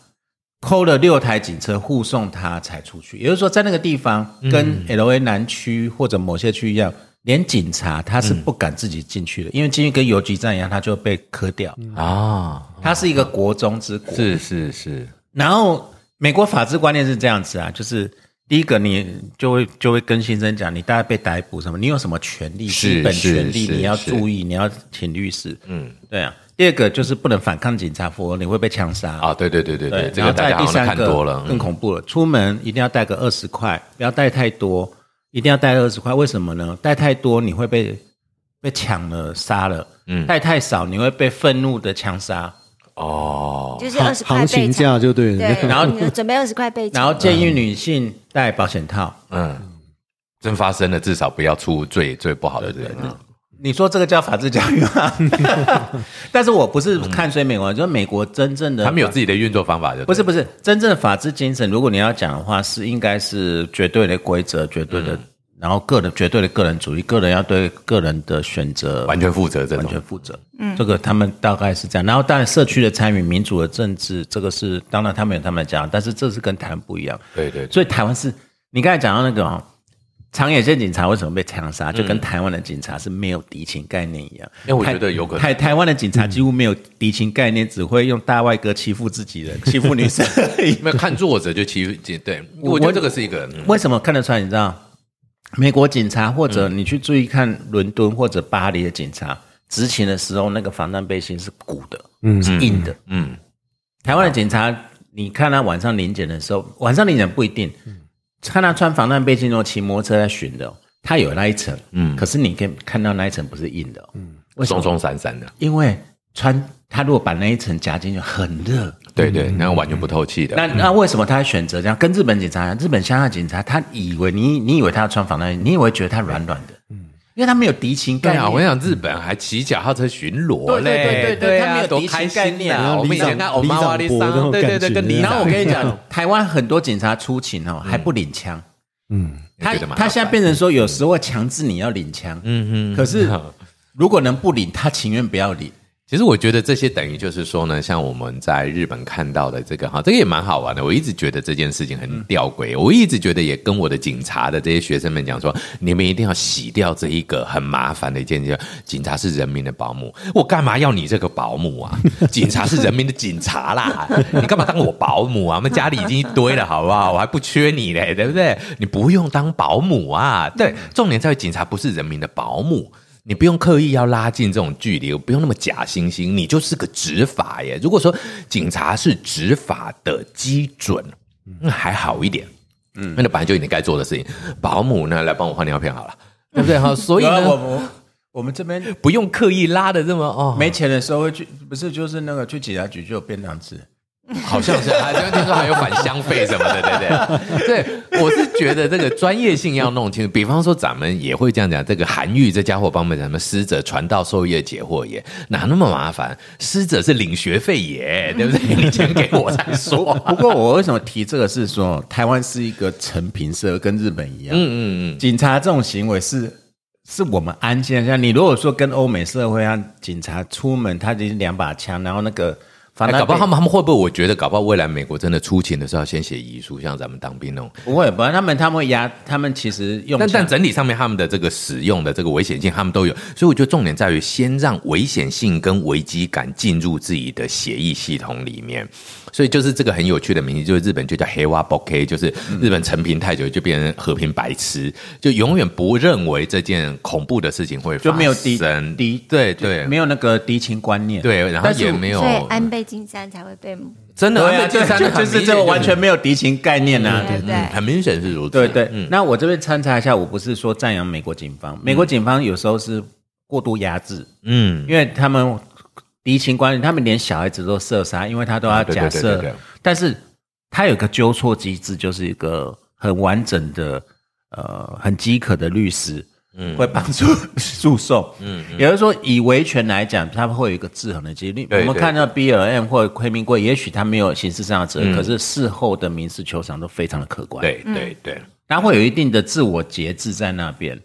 扣了六台警车护送他才出去。也就是说，在那个地方跟 L A 南区或者某些区一样，连警察他是不敢自己进去的，因为进去跟游击战一样，他就被磕掉。啊，他是一个国中之国。是是是，然后美国法治观念是这样子啊，就是第一个你就会就会跟新生讲，你大概被逮捕什么，你有什么权利，基本权利你要注意，你要请律师。嗯，对啊。第二个就是不能反抗警察，否则你会被枪杀。啊，对对对对对，这然后再个大家好像第三个看多了，嗯更恐怖了。出门一定要带个二十块，不要带太多，一定要带二十块。为什么呢？带太多你会被被抢了、杀了；嗯带太少你会被愤怒的枪杀。哦，就是二行十块行情备价就对了。对，然后你准备二十块备然后建议女性戴保险套。嗯，真发生了，至少不要出最最不好的人啊。你说这个叫法治教育吗？(laughs) 但是我不是看衰美国，就是美国真正的他们有自己的运作方法，就不是不是真正的法治精神。如果你要讲的话，是应该是绝对的规则，绝对的，然后个人绝对的个人主义，个人要对个人的选择完全负责这种完全。负责。嗯，这个他们大概是这样。然后当然社区的参与、民主的政治，这个是当然他们有他们的讲，但是这是跟台湾不一样。对对，对所以台湾是你刚才讲到那个哦，长野县警察为什么被枪杀，就跟台湾的警察是没有敌情概念一样。因为我台觉得有可能。台台湾的警察几乎没有敌情概念，只会用大外哥欺负自己人，(laughs) 欺负女生。没有看作者就欺负对，我我觉得这个是一个嗯。为什么看得出来？你知道，美国警察或者你去注意看伦敦或者巴黎的警察执勤的时候，那个防弹背心是鼓的，嗯，是硬的。嗯，台湾的警察，你看他晚上临检的时候，晚上临检不一定，看他穿防弹背心后，骑摩托车在巡的哦，他有那一层，嗯，可是你可以看到那一层不是硬的、哦，嗯？松松散散的，因为穿他如果把那一层夹进去，很热。对对，那完全不透气的。那那为什么他选择这样？跟日本警察，日本乡下警察，他以为你你以为他要穿防弹衣，你以为觉得他软软的，嗯，因为他没有敌情概念。对啊，我跟你讲，日本还骑脚踏车巡逻对对嘞，对对对他啊没有敌情多开心概念啊！我们以前看欧里长玛瓦利里长伯那桑，种对对对，感觉跟里然后我跟你讲，(laughs) 台湾很多警察出勤哦，还不领枪。嗯，他他现在变成说，有时候会强制你要领枪，嗯嗯，可是 (laughs) 如果能不领，他情愿不要领。其实我觉得这些等于就是说呢，像我们在日本看到的这个哈，这个也蛮好玩的。我一直觉得这件事情很吊诡，我一直觉得也跟我的警察的这些学生们讲说，你们一定要洗掉这一个很麻烦的一件事，警察是人民的保姆，我干嘛要你这个保姆啊？(laughs) 警察是人民的警察啦，(laughs) 你干嘛当我保姆啊？我们家里已经一堆了，好不好？我还不缺你嘞，对不对？你不用当保姆啊。对，重点在于警察不是人民的保姆。你不用刻意要拉近这种距离，不用那么假惺惺，你就是个执法耶。如果说警察是执法的基准，那还好一点，嗯，那本来就你该做的事情。保姆呢，来帮我换尿片好了，对不对？(laughs) 哈，所以有啊我们，我我们这边不用刻意拉的这么哦，没钱的时候会去，不是就是那个去警察局就有便当吃。(laughs) 好像是，还听说还有返乡费什么的，对不对？(laughs) 对，我是觉得这个专业性要弄清楚。比方说，咱们也会这样讲，这个韩愈这家伙帮我们什么师者传道授业解惑也，哪那么麻烦？师者是领学费也，对不对？(laughs) 你钱给我再说。不过我为什么提这个是说，台湾是一个成平社，跟日本一样，嗯嗯嗯，警察这种行为是是我们安现象。你如果说跟欧美社会啊警察出门，他已经两把枪，然后那个反正哎搞不好他们他们会不会？我觉得搞不好未来美国真的出勤的时候要先写遗书，像咱们当兵那种。不会，不然他们他们会压，他们其实用但但整体上面他们的这个使用的这个危险性，他们都有，所以我觉得重点在于先让危险性跟危机感进入自己的协议系统里面。所以就是这个很有趣的名字，就是日本就叫黑蛙 bok，就是日本成平太久就变成和平白痴，就永远不认为这件恐怖的事情会发生，就没有敌敌对对。没有那个敌情观念。对，然后也没有所以安倍晋三才会被真的对啊，就安倍晋三就就是这个完全没有敌情概念啊。对对嗯很明显是如此，对对，嗯。那我这边参查一下，我不是说赞扬美国警方，美国警方有时候是过度压制，嗯，因为他们敌情关系，他们连小孩子都射杀，因为他都要假设但是他有个纠错机制，就是一个很完整的、呃很饥渴的律师。嗯，会帮助诉讼。嗯，也就是说，以维权来讲，他们会有一个制衡的几率。我们看到 B L M 或者亏明贵，也许他没有刑事上的责任，嗯可是事后的民事求偿都非常的可观。，对对对。他会有一定的自我节制在那边。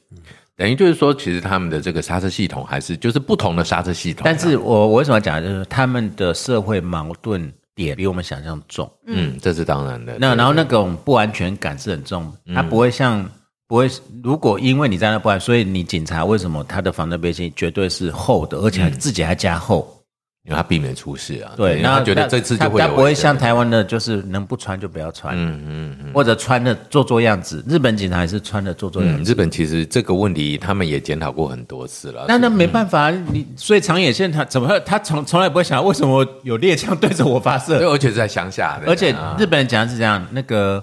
等于就是说，其实他们的这个刹车系统还是就是不同的刹车系统啊，但是我我为什么讲，就是他们的社会矛盾点比我们想象重。嗯，这是当然的。那然后那种不安全感是很重，他不会像不会。如果因为你在那不安，所以你警察为什么他的防弹背心绝对是厚的，而且还自己还加厚？因为他避免出事啊，对，那觉得这次就会有他他不会像台湾的，就是能不穿就不要穿，嗯嗯嗯或者穿的做做样子。日本警察也是穿的做做样嗯，子。日本其实这个问题他们也检讨过很多次了。那那没办法，你所以长野县他怎么他从从来不会想为什么有猎枪对着我发射对，？而且是在乡下，而且啊日本人讲的是这样，那个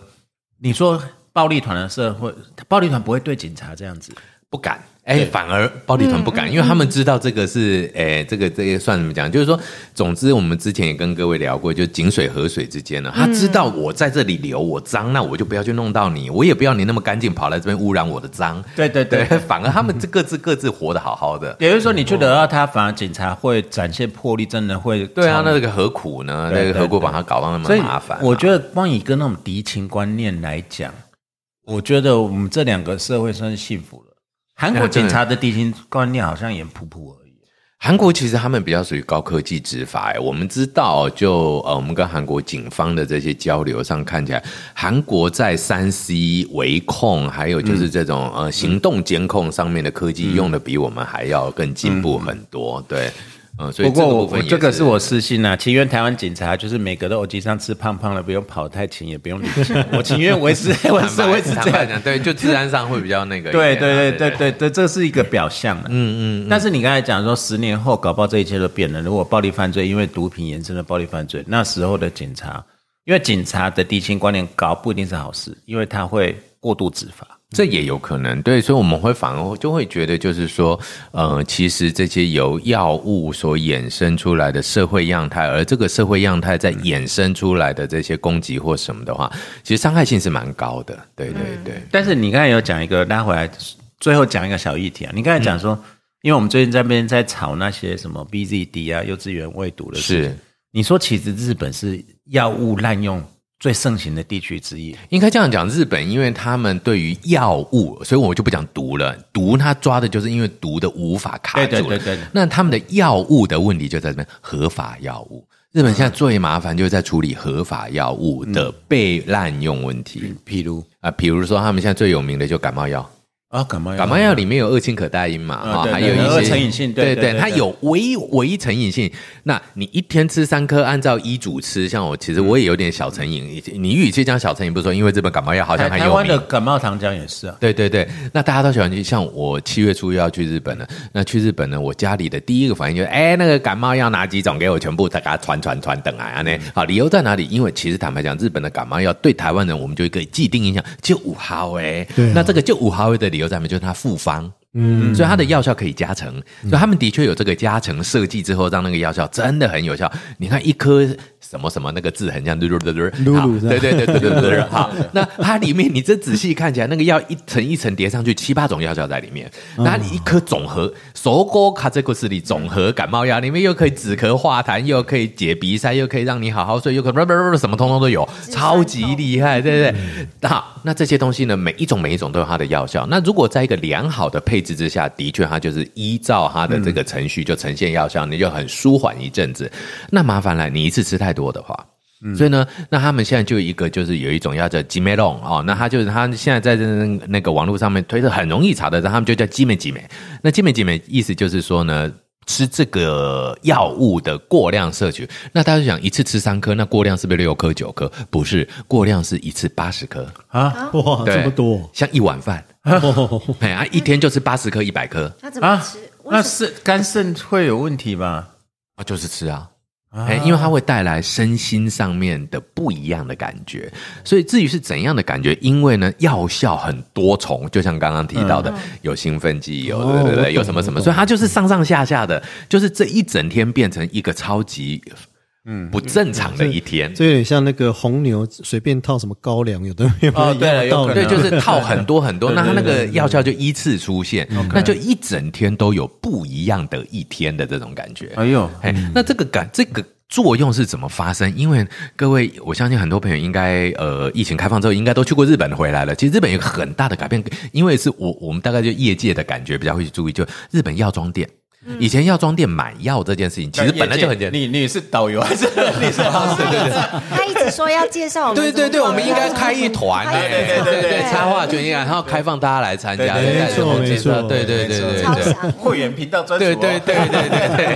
你说暴力团的社会，暴力团不会对警察这样子，不敢。哎，反而暴力团不敢，因为他们知道这个是，哎，这个这个算怎么讲？就是说，总之我们之前也跟各位聊过，就井水河水之间呢，他知道我在这里流我脏，那我就不要去弄到你，我也不要你那么干净跑来这边污染我的脏。对对对对，反而他们这各自各自活得好好的。也就是说你去惹到他，反而警察会展现魄力，真的会对啊，那个何苦呢？那个何苦把他搞到那么麻烦啊？我觉得光以跟那种敌情观念来讲，我觉得我们这两个社会算是幸福了。韩国警察的底薪观念好像也普普而已。韩国其实他们比较属于高科技执法，哎，我们知道就呃，我们跟韩国警方的这些交流上看起来，韩国在三 C 维控，还有就是这种、呃行动监控上面的科技用的比我们还要更进步很多，对。嗯，所以不过我这个是我私心啊，情愿台湾警察就是每个都偶机上吃胖胖的，不用跑太勤，也不用理钱，我情愿维持 (laughs) 维持维持这样。讲，对，就治安上会比较那个啊。对对对对对对对，这是一个表象嘛。嗯嗯。但是你刚才讲说，十年后搞不好这一切都变了。如果暴力犯罪因为毒品延伸的暴力犯罪，那时候的警察，因为警察的敌情观念高，不一定是好事，因为他会过度执法。这也有可能，对，所以我们会反而就会觉得，就是说，呃，其实这些由药物所衍生出来的社会样态，而这个社会样态在衍生出来的这些攻击或什么的话，其实伤害性是蛮高的，对对对，但是你刚才有讲一个拉回来，最后讲一个小议题啊。你刚才讲说，因为我们最近在那边在吵那些什么 BZD 啊、幼稚园喂毒的事是。你说其实日本是药物滥用最盛行的地区之一。应该这样讲，日本因为他们对于药物，所以我就不讲毒了。毒他抓的就是因为毒的无法卡住了。对对对对那他们的药物的问题就在这边，合法药物。日本现在最麻烦就是在处理合法药物的被滥用问题譬如啊，比如说他们现在最有名的就感冒药。啊，感冒药，感冒药里面有二氢可待因嘛，哈、啊对还有一些成瘾性对对它有微微成瘾性。那你一天吃三颗，按照医嘱吃，像我其实我也有点小成瘾。你与其讲小成瘾，不是说因为日本感冒药好像很有台台湾的。感冒糖浆也是啊。对对对，那大家都喜欢去，像我七月初又要去日本了。那去日本呢，我家里的第一个反应就是，哎，那个感冒药哪几种给我全部再给它传传传等来啊？那好，理由在哪里？因为其实坦白讲，日本的感冒药对台湾人，我们就一个既定印象就五毫哎，那这个就五毫诶的理由在没？就是他复方。嗯，所以它的药效可以加成，所以他们的确有这个加成设计之后，让那个药效真的很有效。你看一颗什么什么那个字很像噜噜噜噜，对对对对对对对，好，那它里面你这仔细看起来，那个药一层一层叠上去，七八种药效在里面，那你一颗总和手锅卡这个是里总和感冒药，里面又可以止咳化痰，又可以解鼻塞，又可以让你好好睡，又可以什么通通都有，超级厉害，对不对？好，那这些东西呢，每一种每一种都有它的药效。那如果在一个良好的配置之下，的确它就是依照它的这个程序就呈现药效，你就很舒缓一阵子。那麻烦了，你一次吃太多的话。所以呢，那他们现在就一个，就是有一种药叫吉美龙哦，那他就是他现在在这那个网络上面推的很容易查的，他们就叫吉美吉美。那吉美吉美意思就是说呢，吃这个药物的过量摄取，那大家就想一次吃三颗，那过量是不是六颗九颗？不是，过量是一次八十颗，啊哇，对这么多，像一碗饭，(laughs) 哎啊，一天就吃八十颗、一百颗。他怎么啊吃？，那是肝肾会有问题吧？啊，就是吃啊。哎，因为它会带来身心上面的不一样的感觉，所以至于是怎样的感觉，因为呢药效很多重，就像刚刚提到的，有兴奋剂，有对对对，哦有什么什么，所以它就是上上下下的，就是这一整天变成一个超级嗯不正常的一天。这有点像那个红牛随便套什么高粱，有的没有哦对就是套很多 (laughs) 很多，那它那个药效就依次出现，嗯那就一整天都有不一样的一天的这种感觉。哎呦，哎，那这个感这个作用是怎么发生？因为各位，我相信很多朋友应该呃，疫情开放之后应该都去过日本回来了。其实日本有个很大的改变，因为是我我们大概就业界的感觉比较会去注意，就日本药妆店。以前药妆店买药这件事情，其实本来就很简单。你你是导游还是你是老师？他一直他一直说要介绍我们对对对，我们应该开一团，对对对对，插画卷应该，然后开放大家来参加，没错没错对对对对对。会员频道专属哦，对对对对对对。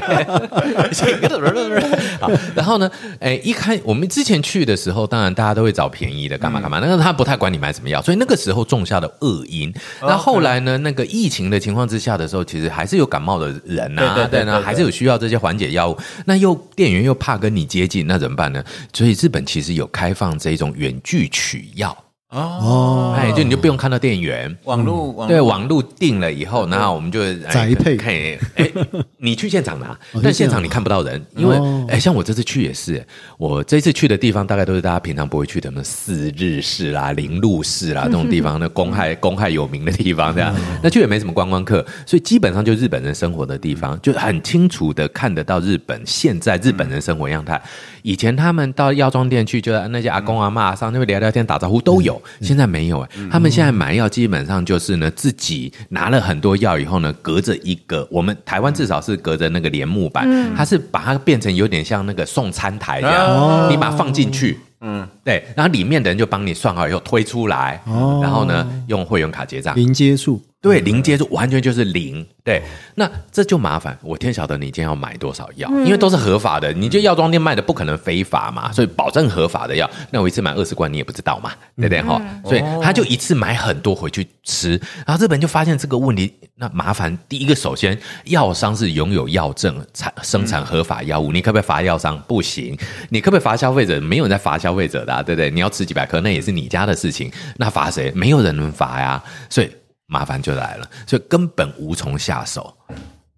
好，然后呢，哎，一开我们之前去的时候，当然大家都会找便宜的，干嘛干嘛。那个他不太管你买什么药，所以那个时候种下的恶因。那后来呢，那个疫情的情况之下的时候，其实还是有感冒的人啊，对对对对对呢，还是有需要这些缓解药物。那又店员又怕跟你接近，那怎么办呢？所以日本其实有开放这种远距取药。哦，哎，就你就不用看到店员，网络网对，网路定了以后，然后我们就哎宅配。看，哎，(laughs) 你去现场拿，哦但现场你看不到人，因为哦哎，像我这次去也是，我这次去的地方大概都是大家平常不会去的，什么四日市啦、(laughs) 林路市啦这种地方，那公害公害有名的地方，这样，那去也没什么观光客，所以基本上就日本人生活的地方，就很清楚的看得到日本现在日本人生活样态。以前他们到药妆店去，就那些阿公阿妈上那边聊聊天、打招呼都有，现在没有哎、他们现在买药基本上就是呢，自己拿了很多药以后呢，隔着一个我们台湾至少是隔着那个帘幕板，它是把它变成有点像那个送餐台这样，你把它放进去。嗯，对，然后里面的人就帮你算好以后推出来，哦。然后呢用会员卡结账，零接触，对，零接触完全就是零。对，那这就麻烦。我天晓得你今天要买多少药，因为都是合法的，你就药妆店卖的不可能非法嘛，所以保证合法的药。那我一次买二十罐，你也不知道嘛，对不对哈？所以他就一次买很多回去吃，然后日本就发现这个问题，那麻烦。第一个，首先药商是拥有药证产生产合法药物，你可不可以罚药商？不行。你可不可以罚消费者？没有人在罚消费者的、啊，对不对？你要吃几百颗，那也是你家的事情，那罚谁？没有人能罚呀。所以麻烦就来了，所以根本无从下手。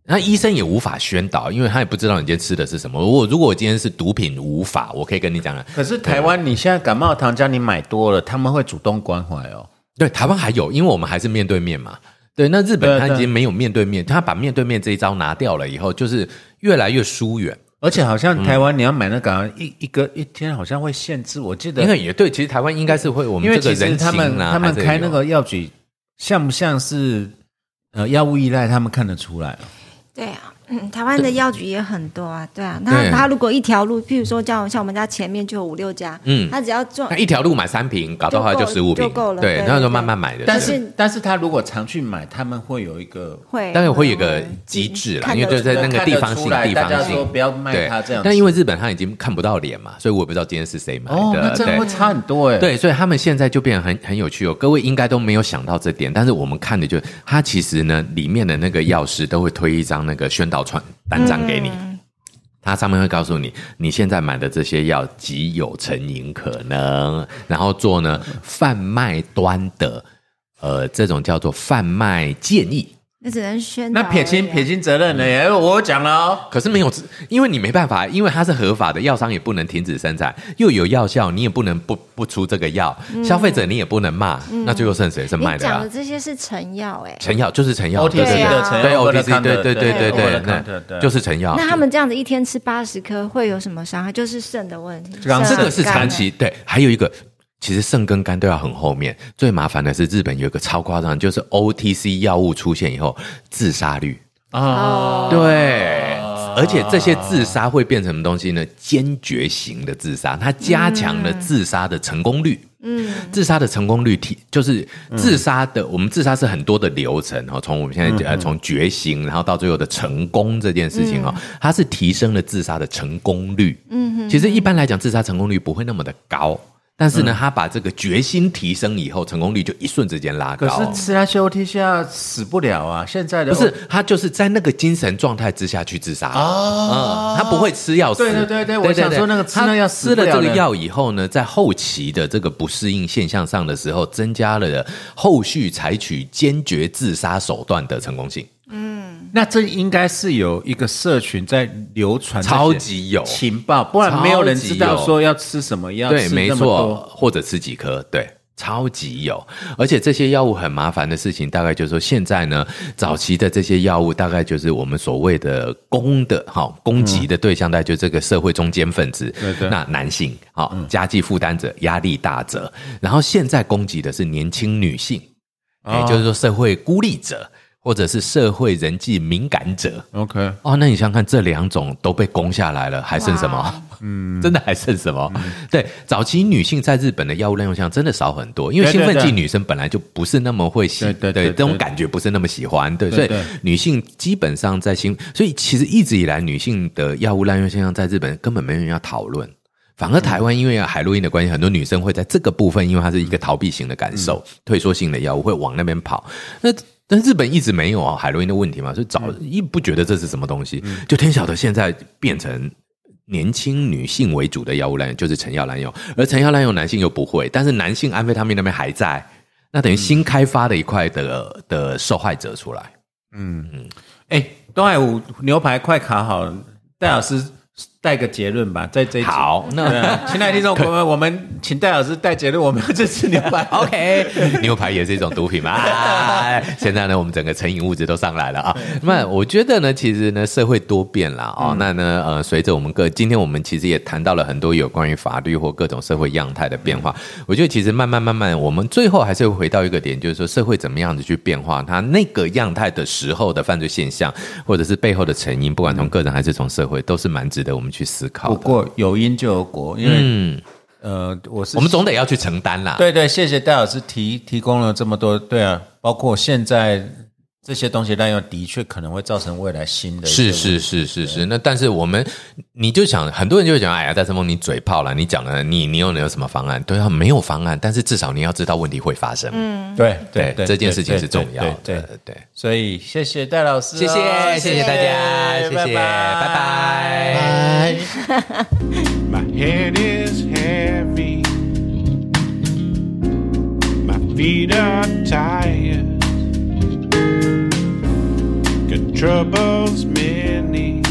那医生也无法宣导，因为他也不知道你今天吃的是什么。如果如果我今天是毒品无法，我可以跟你讲了。可是台湾你现在感冒糖浆你买多了，他们会主动关怀哦。对，台湾还有，因为我们还是面对面嘛。对，那日本他已经没有面对面，他把面对面这一招拿掉了以后，就是越来越疏远。而且好像台湾你要买那个、一一个一天好像会限制，我记得因为也对，其实台湾应该是会我们这个人实他们他们开那个药局，像不像是呃药物依赖？他们看得出来哦。对啊，嗯，台湾的药局也很多啊，(coughs) 对啊。对那他如果一条路，譬如说像像我们家前面就有五六家，嗯他只要做那一条路买三瓶，搞到后来就十五瓶就够，了对，对那就慢慢买的。但是是但是他如果常去买，他们会有一个会，当然会有个机制啦，因为就在那个地方性地方性不要卖对他这样但因为日本他已经看不到脸嘛，所以我也不知道今天是谁买哦，那的。对这样会差很多哎。，对，所以他们现在就变得很很有趣哦。各位应该都没有想到这点，但是我们看的就是，它其实呢，里面的那个药师都会推一张那个宣导传单张给你。它上面会告诉你，你现在买的这些药极有成瘾可能，然后做呢贩卖端的，呃，这种叫做贩卖建议。那只能宣。那撇清撇清责任了耶，我讲了哦。可是没有，因为你没办法，因为它是合法的，药商也不能停止生产，又有药效，你也不能不不出这个药，消费者你也不能骂，那最后剩谁？是卖的讲的？这些是成药哎，成药就是成药 OTC 对对对的成药对 OTC，对对对对对，对就是成药。那他们这样子一天吃八十颗会有什么伤害？就是肾的问题。这个是长期对，还有一个。其实肾跟肝都要很后面，最麻烦的是日本有一个超夸张，就是 OTC 药物出现以后，自杀率啊，对，而且这些自杀会变成什么东西呢？坚决型的自杀，它加强了自杀的成功率。嗯，自杀的成功率提就是自杀的，我们自杀是很多的流程哈，从我们现在呃从觉醒，然后到最后的成功这件事情哦，它是提升了自杀的成功率。嗯，其实一般来讲，自杀成功率不会那么的高。但是呢，他把这个决心提升以后，成功率就一瞬之间拉高。可是吃那些 OTC 药死不了啊！现在的不是他就是在那个精神状态之下去自杀哦，嗯，他不会吃药死。对对对对我想说那个吃那药吃了这个药以后呢，在后期的这个不适应现象上的时候，增加了后续采取坚决自杀手段的成功性。那这应该是有一个社群在流传超级有情报，不然没有人知道说要吃什么药。对，没错多，或者吃几颗，对。超级有，而且这些药物很麻烦的事情，大概就是说，现在呢，早期的这些药物，大概就是我们所谓的攻的哈攻击的对象，大概就这个社会中间分子，那男性，好家计负担者、压力大者，然后现在攻击的是年轻女性，也就是说社会孤立者，或者是社会人际敏感者，OK，哦，那你想想看，这两种都被攻下来了，还剩什么？嗯，真的还剩什么？对，早期女性在日本的药物滥用项真的少很多，因为兴奋剂女生本来就不是那么会喜，对对这种感觉不是那么喜欢，对，所以对。对女性基本上在兴，所以其实一直以来女性的药物滥用现象在日本根本没人要讨论。反而台湾因为海洛因的关系，很多女生会在这个部分，因为它是一个逃避型的感受，退缩性的药物会往那边跑。那但日本一直没有啊海洛因的问题嘛，所以早一不觉得这是什么东西，就天晓得现在变成。年轻女性为主的药物滥用就是成药滥用，而成药滥用男性又不会，但是男性安非他命那边还在，那等于新开发的一块的的受害者出来。嗯哎，东海五牛排快烤好了，戴老师带个结论吧，在这一集。好，那亲爱的听众朋友们，我们请戴老师带结论，我们要去吃牛排。OK，(laughs) 牛排也是一种毒品嘛。啊 (laughs) 现在呢，我们整个成瘾物质都上来了啊。那我觉得呢，其实呢，社会多变啦哦。那呢，呃，随着我们各，今天我们其实也谈到了很多有关于法律或各种社会样态的变化。我觉得其实慢慢慢慢，我们最后还是会回到一个点，就是说社会怎么样子去变化，它那个样态的时候的犯罪现象，或者是背后的成因，不管从个人还是从社会，都是蛮值得我们去思考。不过有因就有果，因为嗯，呃，我是我们总得要去承担啦。对对，谢谢戴老师提提供了这么多，对啊，包括现在这些东西滥用，的确可能会造成未来新的是是是是是，那但是我们，你就想，很多人就会讲，哎呀，戴森峰，你嘴炮了，你讲了，你你又能有什么方案？对啊，没有方案，但是至少你要知道问题会发生。嗯，对对对，这件事情是重要的。对对对对，所以谢谢戴老师哦，谢谢谢谢大家，谢谢，拜拜。(laughs) My head is heavy. My feet are tired. Troubles many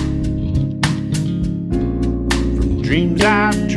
from dreams I've tried.